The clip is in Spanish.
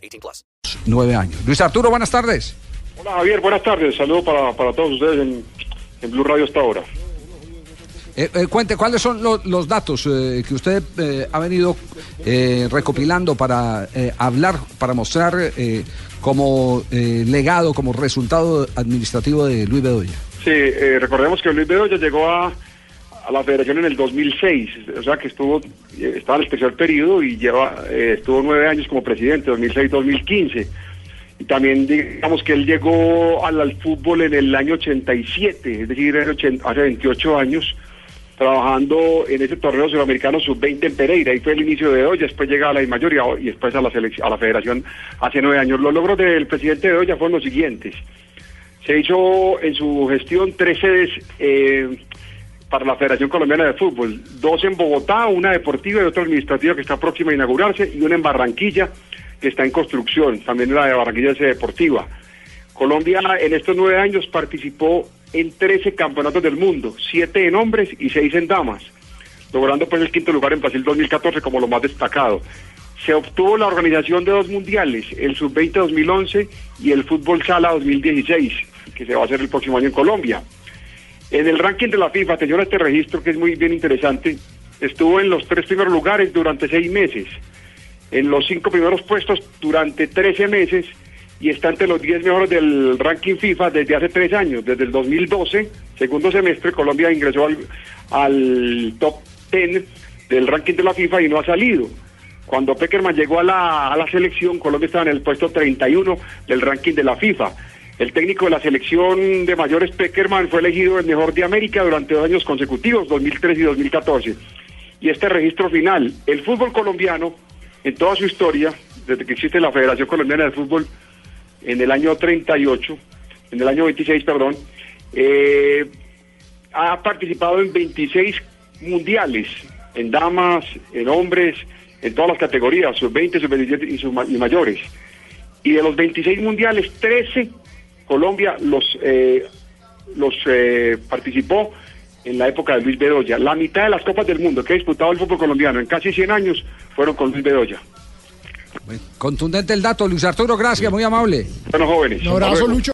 18 plus. Nueve años. Luis Arturo, buenas tardes. Hola Javier, buenas tardes. Saludos para, para todos ustedes en, en Blue Radio hasta ahora. Eh, eh, cuente, ¿cuáles son lo- los datos eh, que usted eh, ha venido eh, recopilando para eh, hablar, para mostrar eh, como eh, legado, como resultado administrativo de Luis Bedoya? Sí, eh, recordemos que Luis Bedoya llegó a, a la federación en el 2006, o sea que estuvo, eh, estaba en el tercer periodo y lleva, eh, estuvo nueve años como presidente, 2006-2015. Y también digamos que él llegó al, fútbol en el año 87, es decir, hace 28 años, trabajando en ese torneo sudamericano sub-20 en Pereira. Ahí fue el inicio de Bedoya, después llega a la mayoría y después a la, selec- a la federación hace nueve años. Los logros del presidente Bedoya fueron los siguientes. Se hizo en su gestión tres sedes eh, para la Federación Colombiana de Fútbol, dos en Bogotá, una deportiva y otra administrativa que está próxima a inaugurarse, y una en Barranquilla que está en construcción, también la de Barranquilla es deportiva. Colombia en estos nueve años participó en 13 campeonatos del mundo, siete en hombres y seis en damas, logrando pues el quinto lugar en Brasil 2014 como lo más destacado. Se obtuvo la organización de dos mundiales, el Sub-20 2011 y el Fútbol Sala 2016, que se va a hacer el próximo año en Colombia. En el ranking de la FIFA, atención este registro que es muy bien interesante, estuvo en los tres primeros lugares durante seis meses, en los cinco primeros puestos durante 13 meses y está entre los 10 mejores del ranking FIFA desde hace tres años. Desde el 2012, segundo semestre, Colombia ingresó al, top 10 del ranking de la FIFA y no ha salido. Cuando Peckerman llegó a la, a la selección, Colombia estaba en el puesto 31 del ranking de la FIFA. El técnico de la selección de mayores Peckerman fue elegido el mejor de América durante dos años consecutivos, 2003 y 2014. Y este registro final, el fútbol colombiano, en toda su historia, desde que existe la Federación Colombiana de Fútbol, en el año 38, en el año 26, perdón, eh, ha participado en 26 mundiales, en damas, en hombres, en todas las categorías, sub-20, sub-27 y, sub- y mayores. Y de los 26 mundiales, 13 Colombia los, eh, los eh, participó en la época de Luis Bedoya. La mitad de las copas del mundo que ha disputado el fútbol colombiano en casi 100 años fueron con Luis Bedoya. Contundente el dato, Luis Arturo, gracias, muy amable. Bueno, jóvenes. Un abrazo. Lucho.